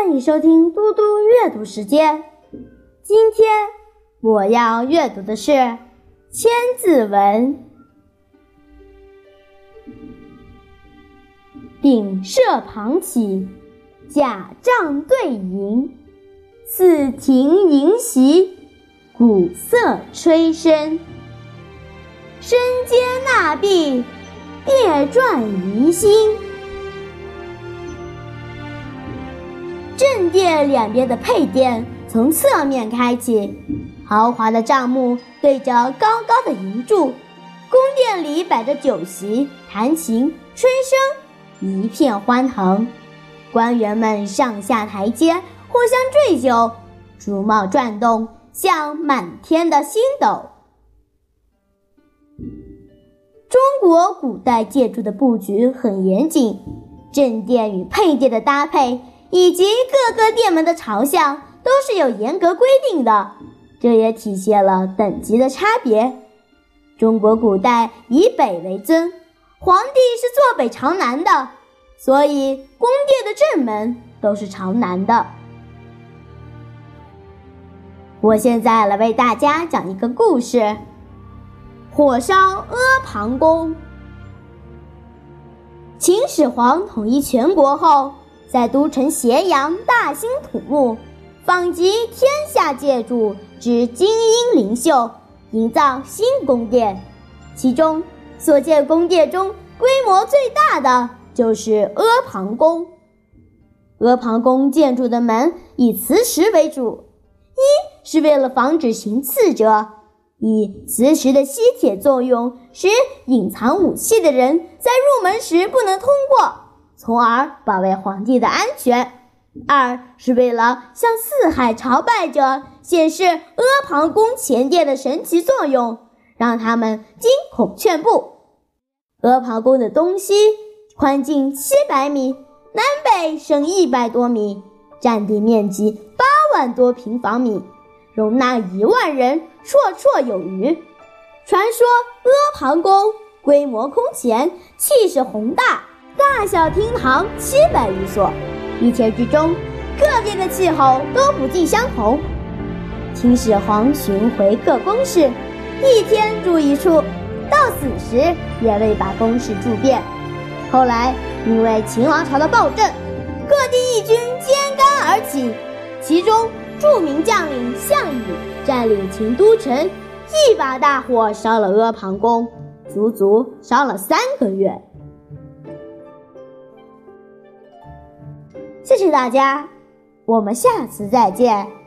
欢迎收听嘟嘟阅读时间。今天我要阅读的是《千字文》。鼎舍旁起，甲帐对迎，四庭迎席，鼓瑟吹笙。声接纳毕，列传于心。正殿两边的配殿从侧面开启，豪华的帐幕对着高高的银柱，宫殿里摆着酒席、弹琴、吹笙，一片欢腾。官员们上下台阶，互相醉酒，竹帽转动，像满天的星斗。中国古代建筑的布局很严谨，正殿与配殿的搭配。以及各个殿门的朝向都是有严格规定的，这也体现了等级的差别。中国古代以北为尊，皇帝是坐北朝南的，所以宫殿的正门都是朝南的。我现在来为大家讲一个故事：火烧阿房宫。秦始皇统一全国后。在都城咸阳大兴土木，访集天下建筑之精英灵秀，营造新宫殿。其中所建宫殿中规模最大的就是阿房宫。阿房宫建筑的门以磁石为主，一是为了防止行刺者，以磁石的吸铁作用，使隐藏武器的人在入门时不能通过。从而保卫皇帝的安全。二是为了向四海朝拜者显示阿房宫前殿的神奇作用，让他们惊恐却步。阿房宫的东西宽近七百米，南北深一百多米，占地面积八万多平方米，容纳一万人绰绰有余。传说阿房宫规模空前，气势宏大。大小厅堂七百余所，一天之中，各地的气候都不尽相同。秦始皇巡回各宫室，一天住一处，到死时也未把宫室住遍。后来因为秦王朝的暴政，各地义军揭竿而起，其中著名将领项羽占领秦都城，一把大火烧了阿房宫，足足烧了三个月。谢谢大家，我们下次再见。